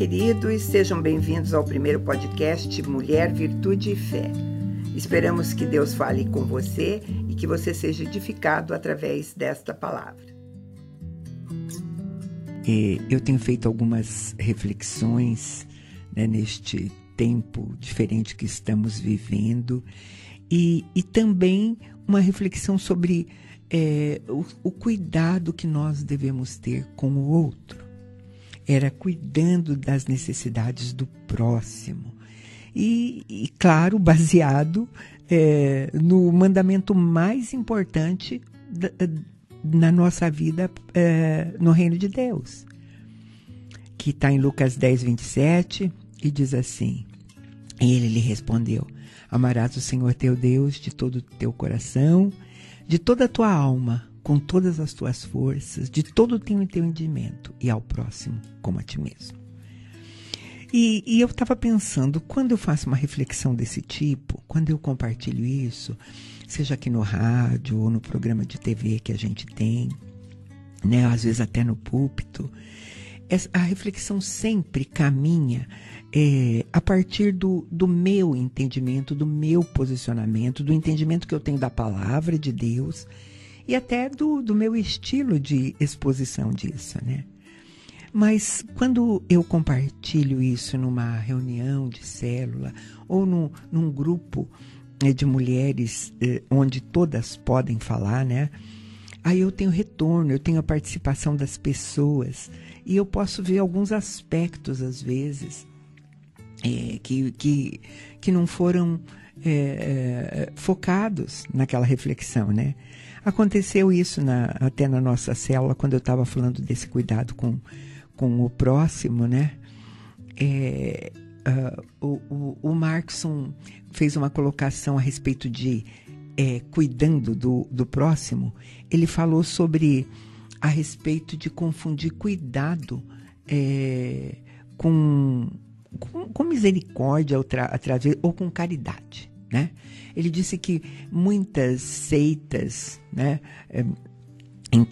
queridos, sejam bem-vindos ao primeiro podcast Mulher, Virtude e Fé. Esperamos que Deus fale com você e que você seja edificado através desta palavra. Eu tenho feito algumas reflexões né, neste tempo diferente que estamos vivendo e, e também uma reflexão sobre é, o, o cuidado que nós devemos ter com o outro. Era cuidando das necessidades do próximo. E, e claro, baseado é, no mandamento mais importante da, na nossa vida é, no reino de Deus, que está em Lucas 10, 27, e diz assim: E ele lhe respondeu: Amarás o Senhor teu Deus de todo o teu coração, de toda a tua alma, com todas as tuas forças, de todo o teu entendimento, e ao próximo como a ti mesmo. E, e eu estava pensando, quando eu faço uma reflexão desse tipo, quando eu compartilho isso, seja aqui no rádio ou no programa de TV que a gente tem, né, às vezes até no púlpito, a reflexão sempre caminha é, a partir do, do meu entendimento, do meu posicionamento, do entendimento que eu tenho da palavra de Deus e até do, do meu estilo de exposição disso, né? Mas quando eu compartilho isso numa reunião de célula ou num, num grupo né, de mulheres eh, onde todas podem falar, né? Aí eu tenho retorno, eu tenho a participação das pessoas e eu posso ver alguns aspectos às vezes é, que, que, que não foram é, é, focados naquela reflexão, né? Aconteceu isso na, até na nossa célula quando eu estava falando desse cuidado com, com o próximo, né? É, uh, o, o, o Markson fez uma colocação a respeito de é, cuidando do, do próximo. Ele falou sobre a respeito de confundir cuidado é, com, com, com, misericórdia outra, ou com caridade. Né? Ele disse que muitas seitas, né, é,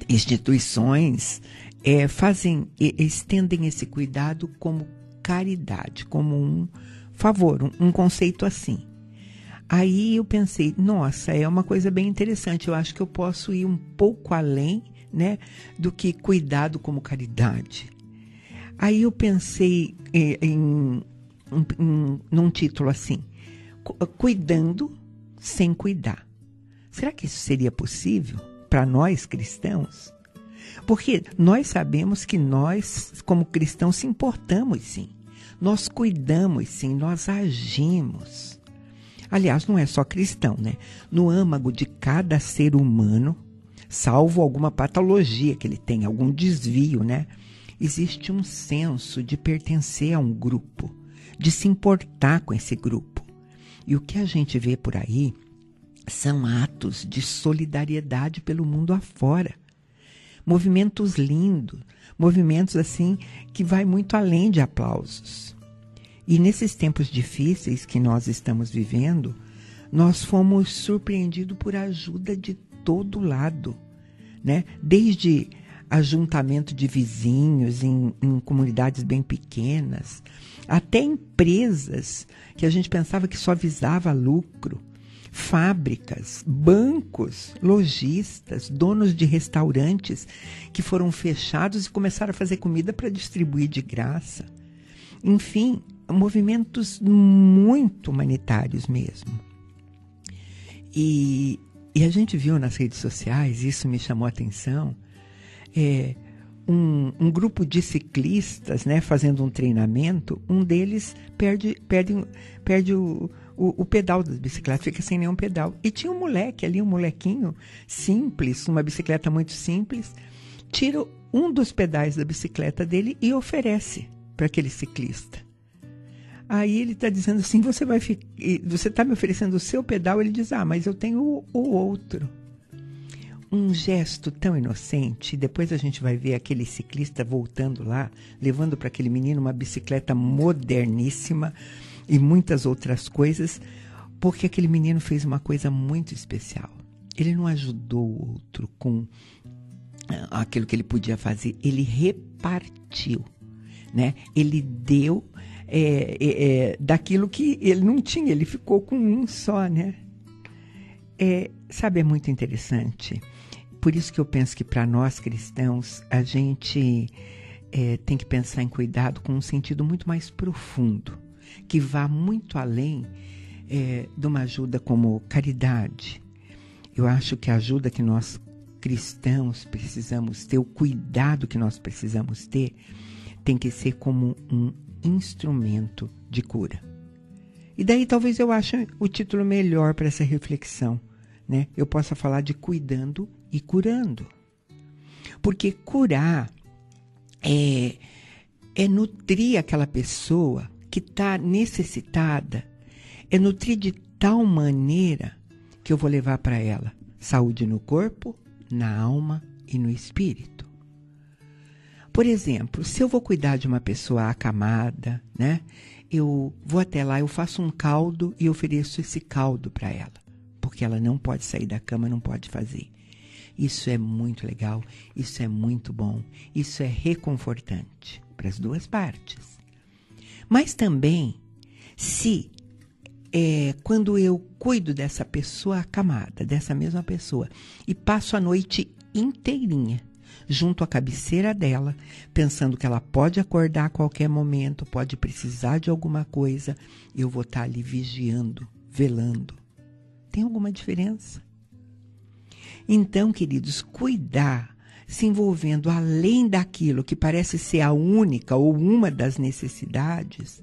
instituições, é, fazem, estendem esse cuidado como caridade, como um favor, um, um conceito assim. Aí eu pensei, nossa, é uma coisa bem interessante. Eu acho que eu posso ir um pouco além, né, do que cuidado como caridade. Aí eu pensei em, em, em num título assim, cuidando sem cuidar. Será que isso seria possível para nós cristãos? Porque nós sabemos que nós, como cristãos, se importamos sim. Nós cuidamos sim, nós agimos. Aliás, não é só cristão, né? No âmago de cada ser humano, salvo alguma patologia que ele tem, algum desvio, né? Existe um senso de pertencer a um grupo, de se importar com esse grupo. E o que a gente vê por aí são atos de solidariedade pelo mundo afora. Movimentos lindos, movimentos assim que vai muito além de aplausos. E nesses tempos difíceis que nós estamos vivendo, nós fomos surpreendidos por ajuda de todo lado, né? Desde ajuntamento de vizinhos em, em, comunidades bem pequenas, até empresas que a gente pensava que só visava lucro, fábricas, bancos, lojistas, donos de restaurantes que foram fechados e começaram a fazer comida para distribuir de graça. Enfim, movimentos muito humanitários mesmo. E, e a gente viu nas redes sociais, isso me chamou a atenção, é, um, um, grupo de ciclistas né, fazendo um treinamento, um deles perde, perde, perde o, o, o, pedal da bicicleta, fica sem nenhum pedal. E tinha um moleque ali, um molequinho simples, uma bicicleta muito simples, tira um dos pedais da bicicleta dele e oferece para aquele ciclista. Aí ele está dizendo assim: você vai você está me oferecendo o seu pedal? Ele diz: ah, mas eu tenho o, o outro. Um gesto tão inocente. Depois a gente vai ver aquele ciclista voltando lá, levando para aquele menino uma bicicleta moderníssima e muitas outras coisas, porque aquele menino fez uma coisa muito especial. Ele não ajudou o outro com ah, aquilo que ele podia fazer, ele repartiu, né? Ele deu é, é, é, daquilo que ele não tinha, ele ficou com um só, né? É, sabe, é muito interessante. Por isso que eu penso que para nós cristãos, a gente é, tem que pensar em cuidado com um sentido muito mais profundo, que vá muito além é, de uma ajuda como caridade. Eu acho que a ajuda que nós cristãos precisamos ter, o cuidado que nós precisamos ter, tem que ser como um instrumento de cura. E daí talvez eu ache o título melhor para essa reflexão. Né? Eu possa falar de cuidando e curando. Porque curar é, é nutrir aquela pessoa que está necessitada, é nutrir de tal maneira que eu vou levar para ela saúde no corpo, na alma e no espírito. Por exemplo, se eu vou cuidar de uma pessoa acamada, né? Eu vou até lá, eu faço um caldo e ofereço esse caldo para ela, porque ela não pode sair da cama, não pode fazer. Isso é muito legal, isso é muito bom, isso é reconfortante para as duas partes. Mas também, se é, quando eu cuido dessa pessoa acamada, dessa mesma pessoa, e passo a noite inteirinha junto à cabeceira dela, pensando que ela pode acordar a qualquer momento, pode precisar de alguma coisa, eu vou estar ali vigiando, velando. Tem alguma diferença? Então, queridos, cuidar se envolvendo além daquilo que parece ser a única ou uma das necessidades,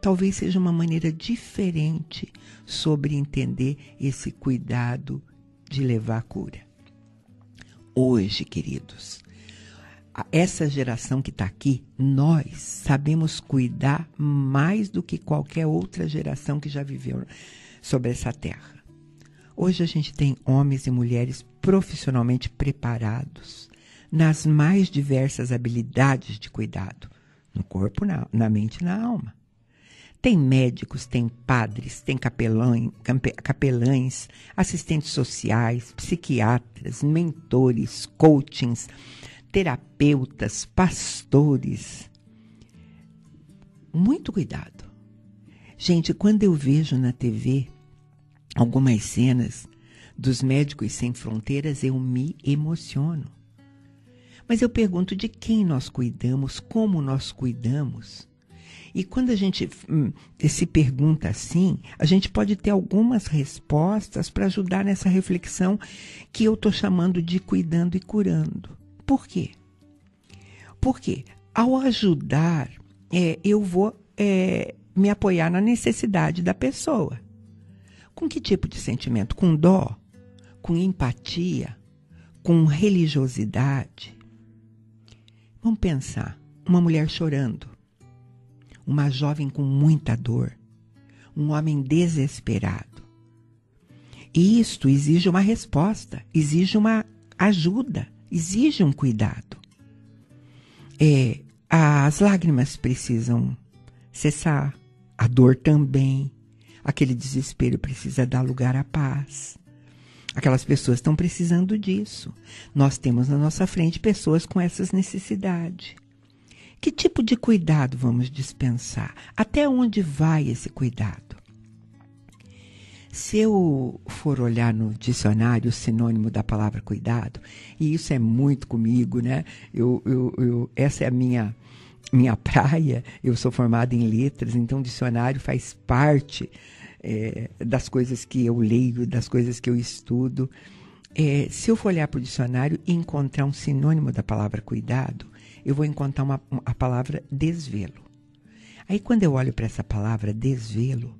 talvez seja uma maneira diferente sobre entender esse cuidado de levar a cura hoje, queridos. Essa geração que está aqui, nós sabemos cuidar mais do que qualquer outra geração que já viveu sobre essa terra. Hoje a gente tem homens e mulheres profissionalmente preparados nas mais diversas habilidades de cuidado, no corpo, na, na mente e na alma. Tem médicos, tem padres, tem capelães, capelães, assistentes sociais, psiquiatras, mentores, coachings, terapeutas, pastores. Muito cuidado. Gente, quando eu vejo na TV algumas cenas dos Médicos Sem Fronteiras, eu me emociono. Mas eu pergunto de quem nós cuidamos, como nós cuidamos. E quando a gente hum, se pergunta assim, a gente pode ter algumas respostas para ajudar nessa reflexão que eu estou chamando de cuidando e curando. Por quê? Porque ao ajudar, é, eu vou é, me apoiar na necessidade da pessoa. Com que tipo de sentimento? Com dó? Com empatia? Com religiosidade? Vamos pensar: uma mulher chorando uma jovem com muita dor, um homem desesperado. E isto exige uma resposta, exige uma ajuda, exige um cuidado. É, as lágrimas precisam cessar, a dor também, aquele desespero precisa dar lugar à paz. Aquelas pessoas estão precisando disso. Nós temos na nossa frente pessoas com essas necessidades. Que tipo de cuidado vamos dispensar? Até onde vai esse cuidado? Se eu for olhar no dicionário o sinônimo da palavra cuidado, e isso é muito comigo, né? Eu, eu, eu, essa é a minha, minha praia, eu sou formada em letras, então dicionário faz parte é, das coisas que eu leio, das coisas que eu estudo. É, se eu for olhar para o dicionário e encontrar um sinônimo da palavra cuidado, eu vou encontrar uma, a palavra desvelo. Aí, quando eu olho para essa palavra desvelo,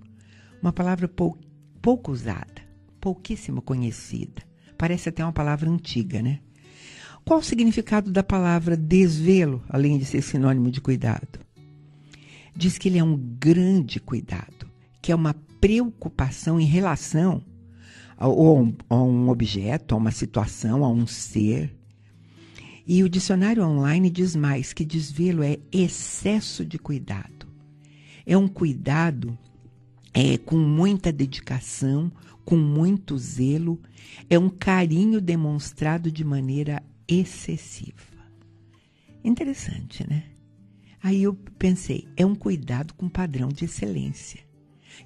uma palavra pou, pouco usada, pouquíssimo conhecida, parece até uma palavra antiga, né? Qual o significado da palavra desvelo, além de ser sinônimo de cuidado? Diz que ele é um grande cuidado, que é uma preocupação em relação ou a um objeto, a uma situação, a um ser. E o dicionário online diz mais que desvelo é excesso de cuidado. É um cuidado é, com muita dedicação, com muito zelo, é um carinho demonstrado de maneira excessiva. Interessante, né? Aí eu pensei, é um cuidado com padrão de excelência.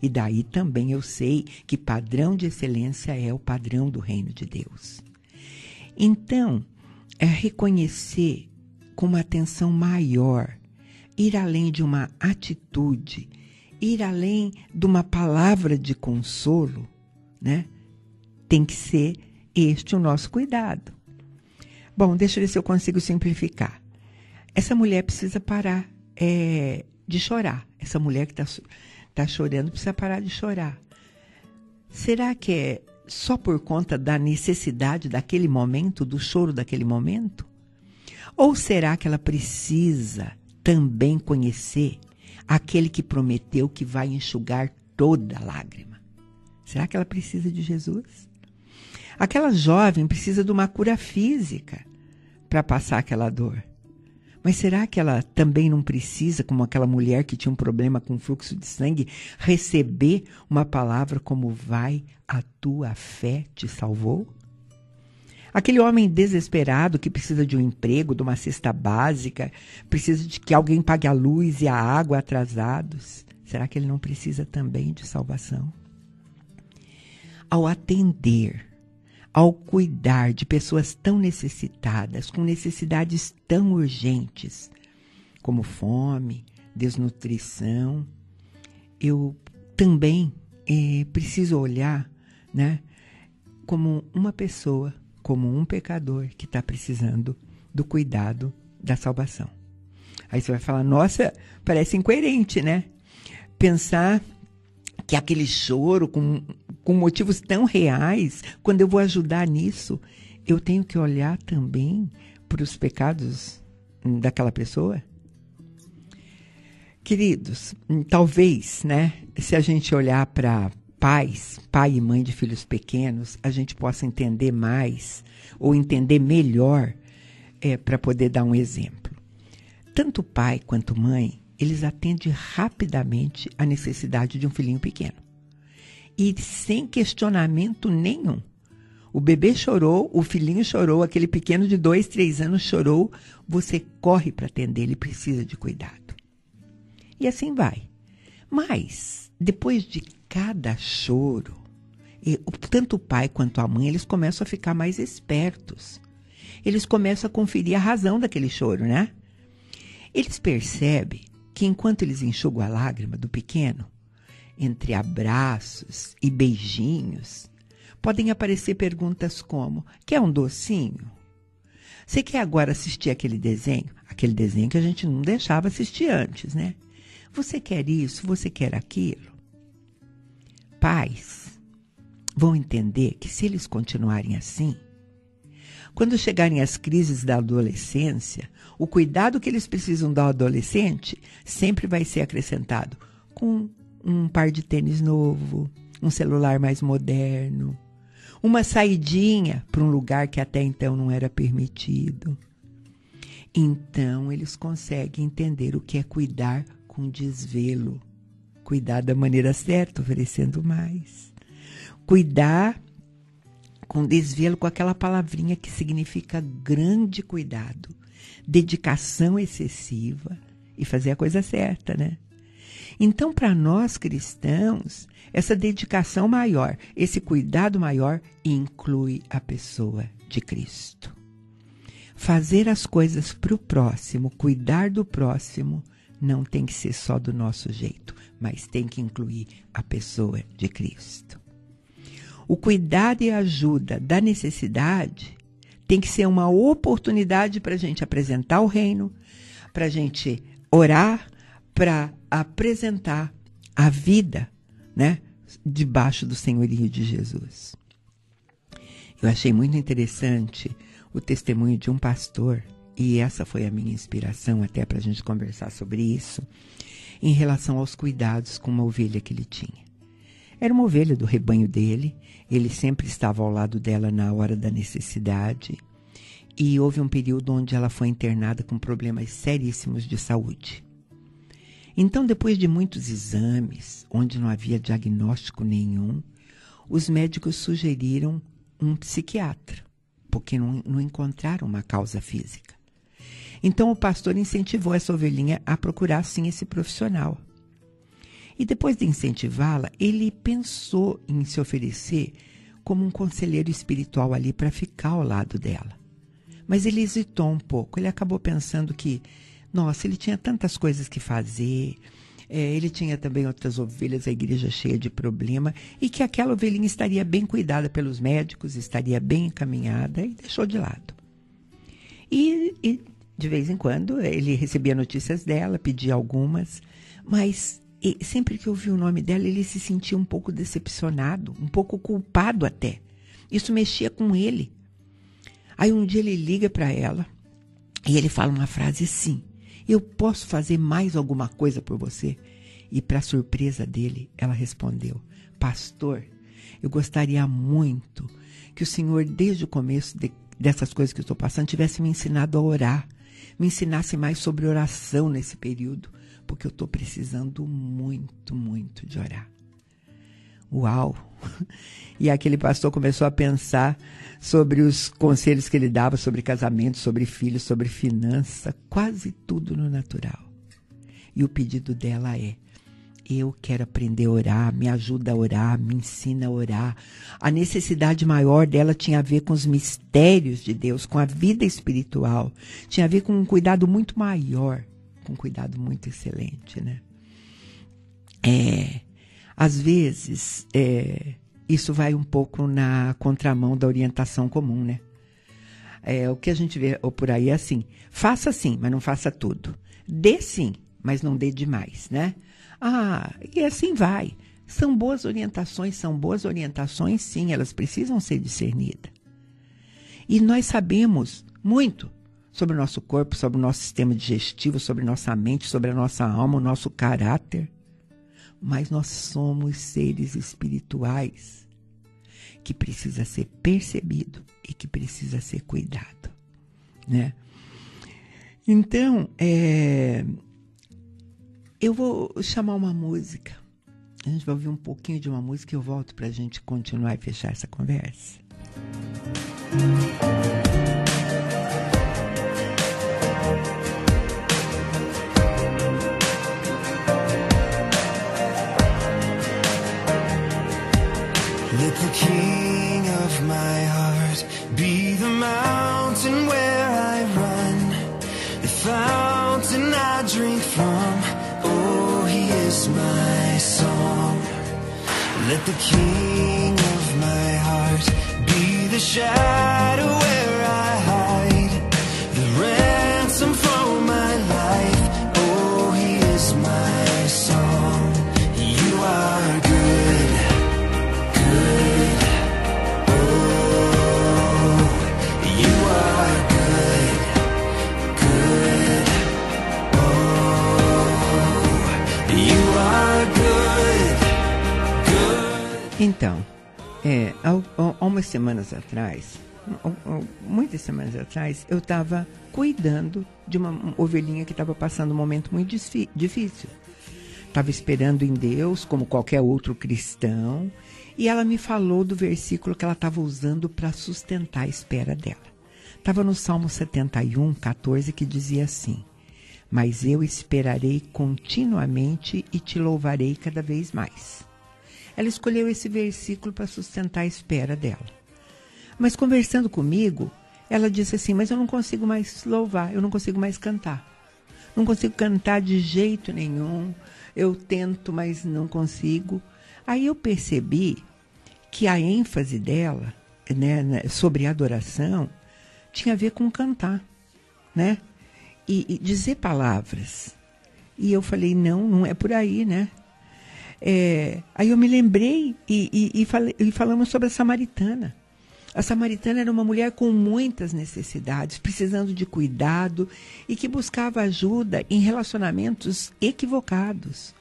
E daí também eu sei que padrão de excelência é o padrão do reino de Deus. Então, é reconhecer com uma atenção maior, ir além de uma atitude, ir além de uma palavra de consolo, né? Tem que ser este o nosso cuidado. Bom, deixa eu ver se eu consigo simplificar. Essa mulher precisa parar é, de chorar. Essa mulher que está tá chorando precisa parar de chorar. Será que é só por conta da necessidade daquele momento, do choro daquele momento? Ou será que ela precisa também conhecer aquele que prometeu que vai enxugar toda lágrima? Será que ela precisa de Jesus? Aquela jovem precisa de uma cura física para passar aquela dor. Mas será que ela também não precisa, como aquela mulher que tinha um problema com fluxo de sangue, receber uma palavra como vai, a tua fé te salvou? Aquele homem desesperado que precisa de um emprego, de uma cesta básica, precisa de que alguém pague a luz e a água atrasados. Será que ele não precisa também de salvação? Ao atender ao cuidar de pessoas tão necessitadas, com necessidades tão urgentes, como fome, desnutrição, eu também eh, preciso olhar né, como uma pessoa, como um pecador que está precisando do cuidado da salvação. Aí você vai falar, nossa, parece incoerente, né? Pensar que aquele choro com com motivos tão reais, quando eu vou ajudar nisso, eu tenho que olhar também para os pecados daquela pessoa? Queridos, talvez, né, se a gente olhar para pais, pai e mãe de filhos pequenos, a gente possa entender mais ou entender melhor é, para poder dar um exemplo. Tanto pai quanto mãe, eles atendem rapidamente a necessidade de um filhinho pequeno e sem questionamento nenhum. O bebê chorou, o filhinho chorou, aquele pequeno de dois, três anos chorou. Você corre para atender, ele precisa de cuidado. E assim vai. Mas, depois de cada choro, tanto o pai quanto a mãe, eles começam a ficar mais espertos. Eles começam a conferir a razão daquele choro, né? Eles percebem que enquanto eles enxugam a lágrima do pequeno, entre abraços e beijinhos, podem aparecer perguntas como: quer um docinho? Você quer agora assistir aquele desenho? Aquele desenho que a gente não deixava assistir antes, né? Você quer isso? Você quer aquilo? Pais vão entender que se eles continuarem assim, quando chegarem as crises da adolescência, o cuidado que eles precisam dar ao adolescente sempre vai ser acrescentado com um par de tênis novo, um celular mais moderno, uma saidinha para um lugar que até então não era permitido. Então eles conseguem entender o que é cuidar com desvelo, cuidar da maneira certa, oferecendo mais. Cuidar com desvelo, com aquela palavrinha que significa grande cuidado, dedicação excessiva e fazer a coisa certa, né? Então, para nós cristãos, essa dedicação maior, esse cuidado maior, inclui a pessoa de Cristo. Fazer as coisas para o próximo, cuidar do próximo, não tem que ser só do nosso jeito, mas tem que incluir a pessoa de Cristo. O cuidado e ajuda da necessidade tem que ser uma oportunidade para a gente apresentar o reino, para a gente orar, para apresentar a vida, né, debaixo do senhorio de Jesus. Eu achei muito interessante o testemunho de um pastor, e essa foi a minha inspiração até para a gente conversar sobre isso, em relação aos cuidados com uma ovelha que ele tinha. Era uma ovelha do rebanho dele, ele sempre estava ao lado dela na hora da necessidade. E houve um período onde ela foi internada com problemas seríssimos de saúde. Então, depois de muitos exames, onde não havia diagnóstico nenhum, os médicos sugeriram um psiquiatra, porque não, não encontraram uma causa física. Então, o pastor incentivou essa ovelhinha a procurar, sim, esse profissional. E depois de incentivá-la, ele pensou em se oferecer como um conselheiro espiritual ali para ficar ao lado dela. Mas ele hesitou um pouco. Ele acabou pensando que, nossa, ele tinha tantas coisas que fazer, é, ele tinha também outras ovelhas, a igreja cheia de problema, e que aquela ovelhinha estaria bem cuidada pelos médicos, estaria bem encaminhada, e deixou de lado. E, e de vez em quando ele recebia notícias dela, pedia algumas, mas e sempre que ouvia o nome dela, ele se sentia um pouco decepcionado, um pouco culpado até. Isso mexia com ele. Aí um dia ele liga para ela e ele fala uma frase assim: Eu posso fazer mais alguma coisa por você? E, para surpresa dele, ela respondeu: Pastor, eu gostaria muito que o Senhor, desde o começo de, dessas coisas que eu estou passando, tivesse me ensinado a orar, me ensinasse mais sobre oração nesse período porque eu estou precisando muito, muito de orar. Uau! E aquele pastor começou a pensar sobre os conselhos que ele dava sobre casamento, sobre filhos, sobre finança, quase tudo no natural. E o pedido dela é: eu quero aprender a orar, me ajuda a orar, me ensina a orar. A necessidade maior dela tinha a ver com os mistérios de Deus, com a vida espiritual, tinha a ver com um cuidado muito maior com cuidado muito excelente, né? É, às vezes, é, isso vai um pouco na contramão da orientação comum, né? É, o que a gente vê por aí é assim: faça sim, mas não faça tudo. Dê sim, mas não dê demais, né? Ah, e assim vai. São boas orientações, são boas orientações, sim, elas precisam ser discernidas. E nós sabemos muito sobre o nosso corpo, sobre o nosso sistema digestivo, sobre nossa mente, sobre a nossa alma, o nosso caráter. Mas nós somos seres espirituais que precisa ser percebido e que precisa ser cuidado, né? Então, é, eu vou chamar uma música. A gente vai ouvir um pouquinho de uma música e eu volto para a gente continuar e fechar essa conversa. Música Let the king Então, é, há, umas semanas atrás, muitas semanas atrás, eu estava cuidando de uma ovelhinha que estava passando um momento muito difícil. Estava esperando em Deus, como qualquer outro cristão, e ela me falou do versículo que ela estava usando para sustentar a espera dela. Estava no Salmo 71, 14, que dizia assim: Mas eu esperarei continuamente e te louvarei cada vez mais. Ela escolheu esse versículo para sustentar a espera dela. Mas conversando comigo, ela disse assim: Mas eu não consigo mais louvar, eu não consigo mais cantar. Não consigo cantar de jeito nenhum. Eu tento, mas não consigo. Aí eu percebi que a ênfase dela né, né sobre adoração tinha a ver com cantar, né? E, e dizer palavras. E eu falei: Não, não é por aí, né? É, aí eu me lembrei e, e, e, falei, e falamos sobre a samaritana. A samaritana era uma mulher com muitas necessidades, precisando de cuidado e que buscava ajuda em relacionamentos equivocados.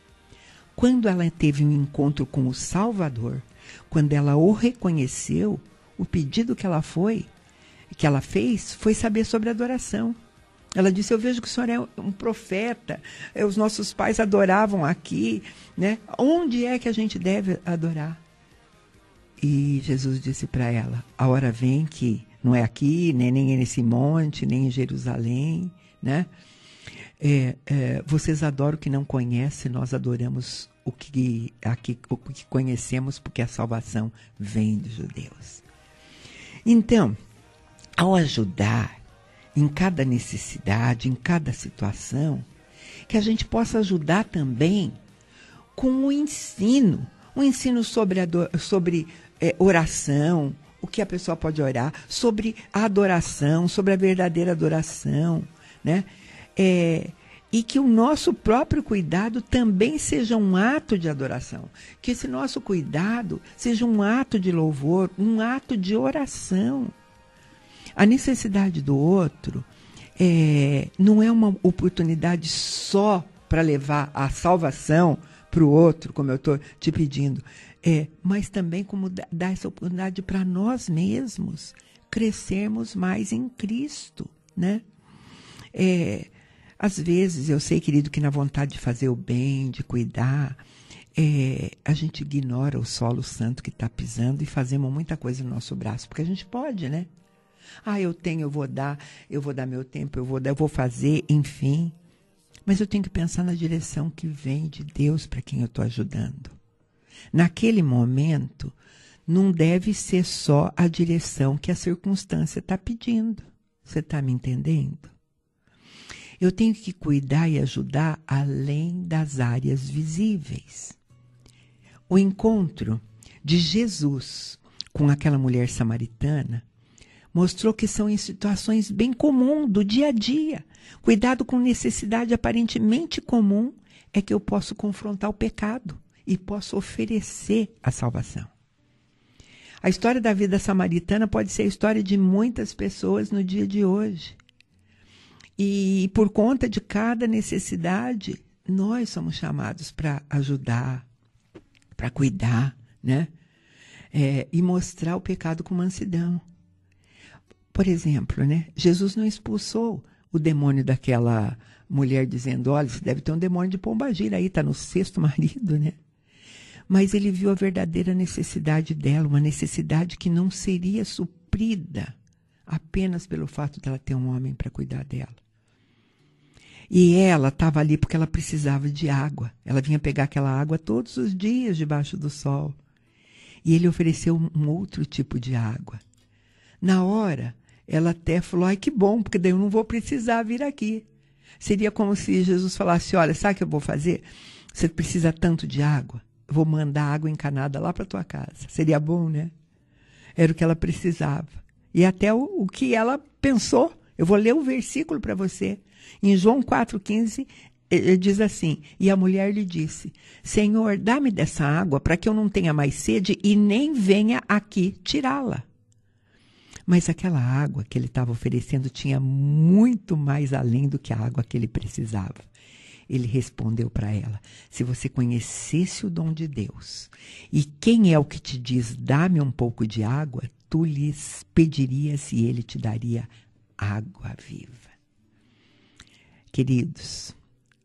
quando ela teve um encontro com o Salvador, quando ela o reconheceu, o pedido que ela foi, que ela fez, foi saber sobre adoração. Ela disse: Eu vejo que o senhor é um profeta. É, os nossos pais adoravam aqui. Né? Onde é que a gente deve adorar? E Jesus disse para ela: A hora vem que não é aqui, nem, nem nesse monte, nem em Jerusalém. Né? É, é, vocês adoram o que não conhecem, nós adoramos o que, aqui, o que conhecemos, porque a salvação vem dos judeus. Então, ao ajudar, em cada necessidade, em cada situação, que a gente possa ajudar também com o ensino, o ensino sobre, sobre é, oração, o que a pessoa pode orar, sobre a adoração, sobre a verdadeira adoração, né? É, e que o nosso próprio cuidado também seja um ato de adoração. Que esse nosso cuidado seja um ato de louvor, um ato de oração. A necessidade do outro é, não é uma oportunidade só para levar a salvação para o outro, como eu estou te pedindo, é, mas também como dar essa oportunidade para nós mesmos crescermos mais em Cristo, né? É, às vezes eu sei, querido, que na vontade de fazer o bem, de cuidar, é, a gente ignora o solo santo que está pisando e fazemos muita coisa no nosso braço, porque a gente pode, né? Ah, eu tenho, eu vou dar, eu vou dar meu tempo, eu vou dar, eu vou fazer, enfim. Mas eu tenho que pensar na direção que vem de Deus para quem eu estou ajudando. Naquele momento, não deve ser só a direção que a circunstância está pedindo. Você está me entendendo? Eu tenho que cuidar e ajudar além das áreas visíveis. O encontro de Jesus com aquela mulher samaritana mostrou que são em situações bem comuns do dia a dia. Cuidado com necessidade aparentemente comum é que eu posso confrontar o pecado e posso oferecer a salvação. A história da vida samaritana pode ser a história de muitas pessoas no dia de hoje. E por conta de cada necessidade, nós somos chamados para ajudar, para cuidar, né? É, e mostrar o pecado com mansidão. Por exemplo, né? Jesus não expulsou o demônio daquela mulher dizendo: olha, você deve ter um demônio de pombagira aí, está no sexto marido, né? Mas ele viu a verdadeira necessidade dela, uma necessidade que não seria suprida apenas pelo fato dela ter um homem para cuidar dela. E ela estava ali porque ela precisava de água. Ela vinha pegar aquela água todos os dias debaixo do sol. E ele ofereceu um outro tipo de água. Na hora, ela até falou: ai, que bom, porque daí eu não vou precisar vir aqui. Seria como se Jesus falasse: olha, sabe o que eu vou fazer? Você precisa tanto de água, vou mandar água encanada lá para tua casa. Seria bom, né? Era o que ela precisava. E até o, o que ela pensou. Eu vou ler o versículo para você. Em João 4,15, ele diz assim: E a mulher lhe disse: Senhor, dá-me dessa água para que eu não tenha mais sede e nem venha aqui tirá-la. Mas aquela água que ele estava oferecendo tinha muito mais além do que a água que ele precisava. Ele respondeu para ela: Se você conhecesse o dom de Deus, e quem é o que te diz, dá-me um pouco de água, tu lhes pedirias e ele te daria água viva. Queridos,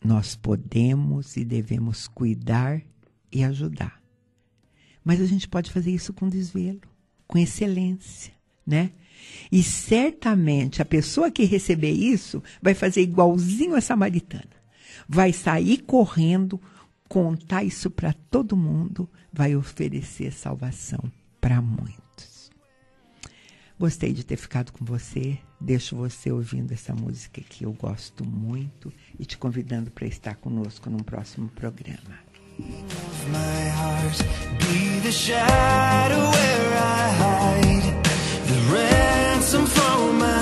nós podemos e devemos cuidar e ajudar. Mas a gente pode fazer isso com desvelo, com excelência né? E certamente a pessoa que receber isso vai fazer igualzinho a samaritana. Vai sair correndo, contar isso para todo mundo, vai oferecer salvação para muitos. Gostei de ter ficado com você. Deixo você ouvindo essa música que eu gosto muito e te convidando para estar conosco num próximo programa. My heart, be the shadow where I hide. The ransom for my